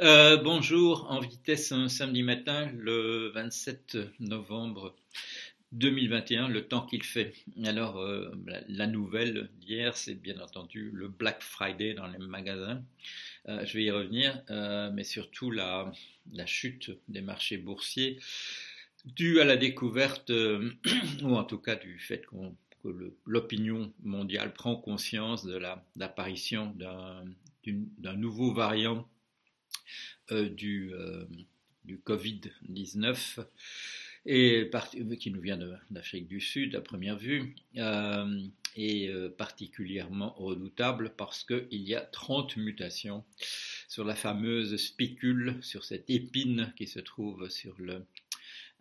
Euh, bonjour, en vitesse un samedi matin, le 27 novembre 2021, le temps qu'il fait. Alors, euh, la, nouvelle d'hier, c'est bien entendu le Black Friday dans les magasins. Euh, je vais y revenir, mais surtout la, chute des marchés boursiers due à la découverte, ou en tout cas du fait qu'on que l'opinion mondiale prend conscience de l'apparition d'un nouveau variant du, euh, du Covid-19 et qui nous vient d'Afrique du Sud à première vue, euh, est particulièrement redoutable parce qu'il y a 30 mutations sur la fameuse spicule, sur cette épine qui se trouve sur le,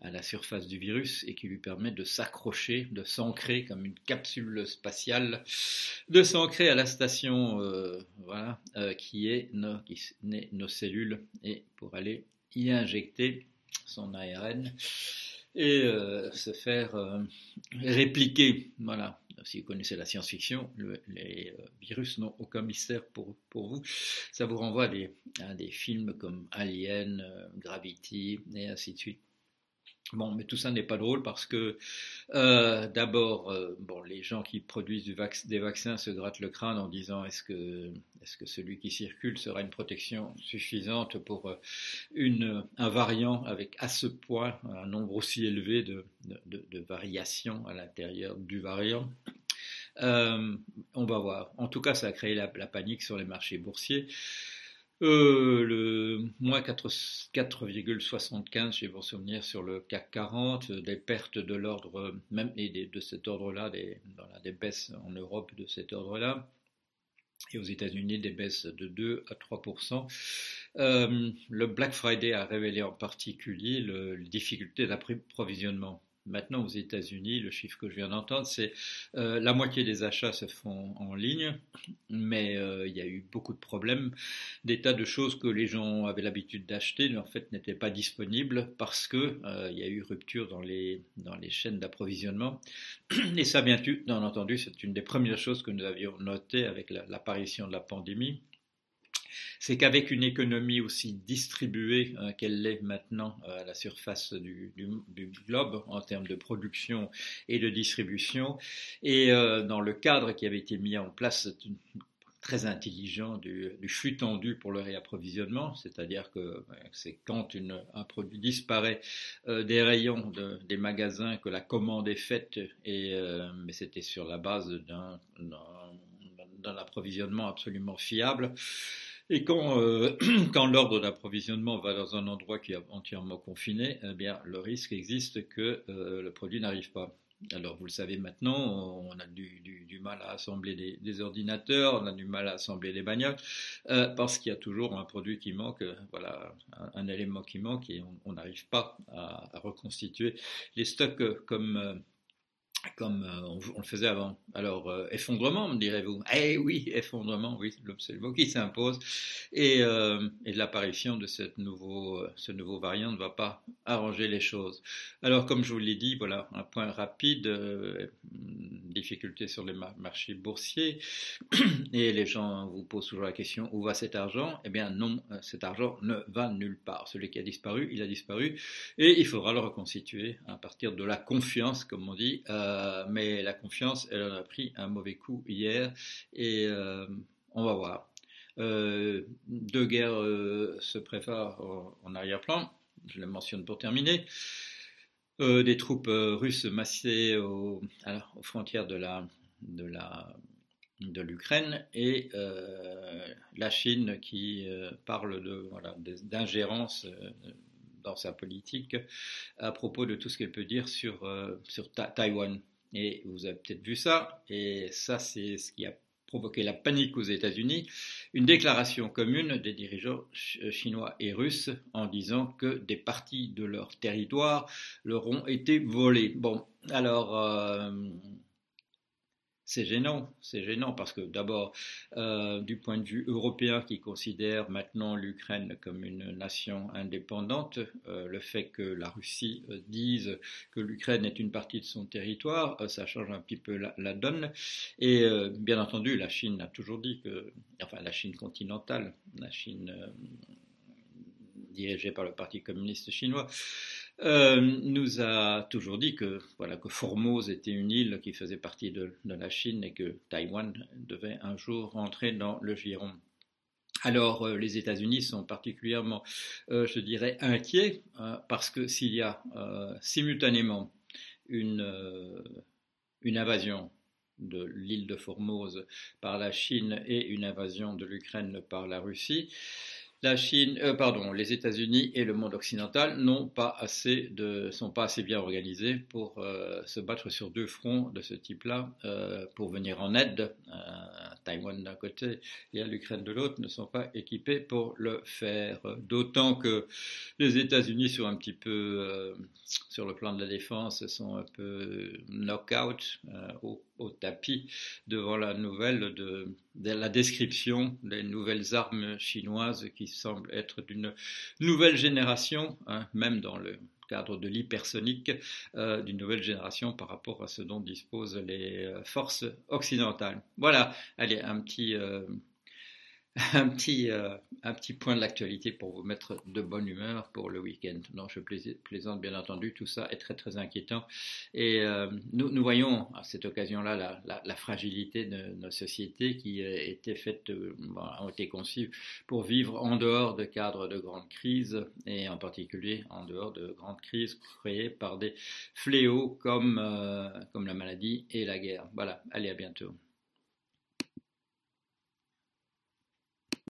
à la surface du virus et qui lui permet de s'accrocher, de s'ancrer comme une capsule spatiale, de s'ancrer à la station euh, voilà, euh, qui est nos, nos cellules et pour aller y injecter son ARN et euh, se faire répliquer. Voilà. Si vous connaissez la science-fiction, les virus n'ont aucun mystère pour, vous. Ça vous renvoie à des films comme Alien, Gravity et ainsi de suite. Bon, mais tout ça n'est pas drôle parce que euh, d'abord, euh, bon, les gens qui produisent du des vaccins se grattent le crâne en disant est-ce que, est-ce que celui qui circule sera une protection suffisante pour euh, une, un variant avec à ce point un nombre aussi élevé de, de, de variations à l'intérieur du variant? On va voir. En tout cas, ça a créé la panique sur les marchés boursiers. Euh, le moins 4,75 j'ai vos souvenirs sur le CAC 40, des pertes de l'ordre, même et de cet ordre-là, des, baisses en Europe de cet ordre-là, et aux États-Unis des baisses de 2 à 3% euh, Le Black Friday a révélé en particulier le, les difficultés d'approvisionnement Maintenant, aux États-Unis, le chiffre que je viens d'entendre, c'est euh, la moitié des achats se font en ligne, mais euh, il y a eu beaucoup de problèmes, des tas de choses que les gens avaient l'habitude d'acheter, mais en fait n'étaient pas disponibles parce que euh, il y a eu rupture dans les chaînes d'approvisionnement. Et ça, bien entendu, c'est une des premières choses que nous avions notées avec l'apparition de la pandémie c'est qu'avec une économie aussi distribuée euh, qu'elle l'est maintenant euh, à la surface du, globe en termes de production et de distribution, et euh, dans le cadre qui avait été mis en place très intelligent du, flux tendu pour le réapprovisionnement, c'est-à-dire que c'est quand un produit disparaît des rayons des magasins que la commande est faite, et, mais c'était sur la base d'un approvisionnement absolument fiable. Et quand, euh, quand l'ordre d'approvisionnement va dans un endroit qui est entièrement confiné, eh bien, le risque existe que euh, le produit n'arrive pas. Alors, vous le savez maintenant, on a du, mal à assembler des, ordinateurs, on a du mal à assembler des bagnoles, euh, parce qu'il y a toujours un produit qui manque, voilà, un, élément qui manque, et on n'arrive pas à, reconstituer les stocks comme comme euh, on, le faisait avant. Alors, euh, effondrement, me direz-vous. Eh oui, effondrement, oui, c'est le mot qui s'impose. Et, euh, l'apparition de ce nouveau variant ne va pas arranger les choses. Alors, comme je vous l'ai dit, voilà, un point rapide, difficulté sur les marchés boursiers. Et les gens vous posent toujours la question, où va cet argent? Eh bien, non, cet argent ne va nulle part. Celui qui a disparu, il a disparu. Et il faudra le reconstituer à partir de la confiance, comme on dit. Mais la confiance, elle en a pris un mauvais coup hier et euh, on va voir. Euh, deux guerres se préparent en, arrière-plan, je le mentionne pour terminer. des troupes russes massées aux, frontières de l'Ukraine et la Chine qui parle de d'ingérence dans sa politique à propos de tout ce qu'elle peut dire euh, sur Taïwan. Et vous avez peut-être vu ça, et ça c'est ce qui a provoqué la panique aux États-Unis, une déclaration commune des dirigeants euh, chinois et russes en disant que des parties de leur territoire leur ont été volées. Bon, alors euh, c'est gênant, c'est gênant parce que d'abord, euh, du point de vue européen qui considère maintenant l'Ukraine comme une nation indépendante, euh, le fait que la Russie euh, dise que l'Ukraine est une partie de son territoire, ça change un petit peu la, donne. Et bien entendu, la Chine a toujours dit que, enfin la Chine continentale, la Chine dirigé par le Parti communiste chinois, euh, nous a toujours dit que, voilà, que Formose était une île qui faisait partie de, la Chine et que Taïwan devait un jour entrer dans le giron. Alors, euh, les États-Unis sont particulièrement, euh, je dirais, inquiets parce que s'il y a simultanément une, une invasion de l'île de Formose par la Chine et une invasion de l'Ukraine par la Russie, la Chine, euh, pardon, les États-Unis et le monde occidental n'ont pas assez de, sont pas assez bien organisés pour euh, se battre sur deux fronts de ce type-là, euh, pour venir en aide Taïwan d'un côté et à l'Ukraine de l'autre, ne sont pas équipés pour le faire. D'autant que les États-Unis sont un petit peu, sur le plan de la défense, sont un peu knock-out au au tapis devant la nouvelle de, la description des nouvelles armes chinoises qui semblent être d'une nouvelle génération, hein, même dans le cadre de l'hypersonique, euh, d'une nouvelle génération par rapport à ce dont disposent les euh, forces occidentales. Voilà, allez, un petit... Euh, un petit, euh, un petit point de l'actualité pour vous mettre de bonne humeur pour le week-end. Non, je plaisante bien entendu, tout ça est très très inquiétant. Et euh, nous, nous, voyons à cette occasion-là la, la, fragilité de nos sociétés qui euh, étaient faites, ont été conçues pour vivre en dehors de cadres de grandes crises et en particulier en dehors de grandes crises créées par des fléaux comme, comme la maladie et la guerre. Voilà, allez à bientôt.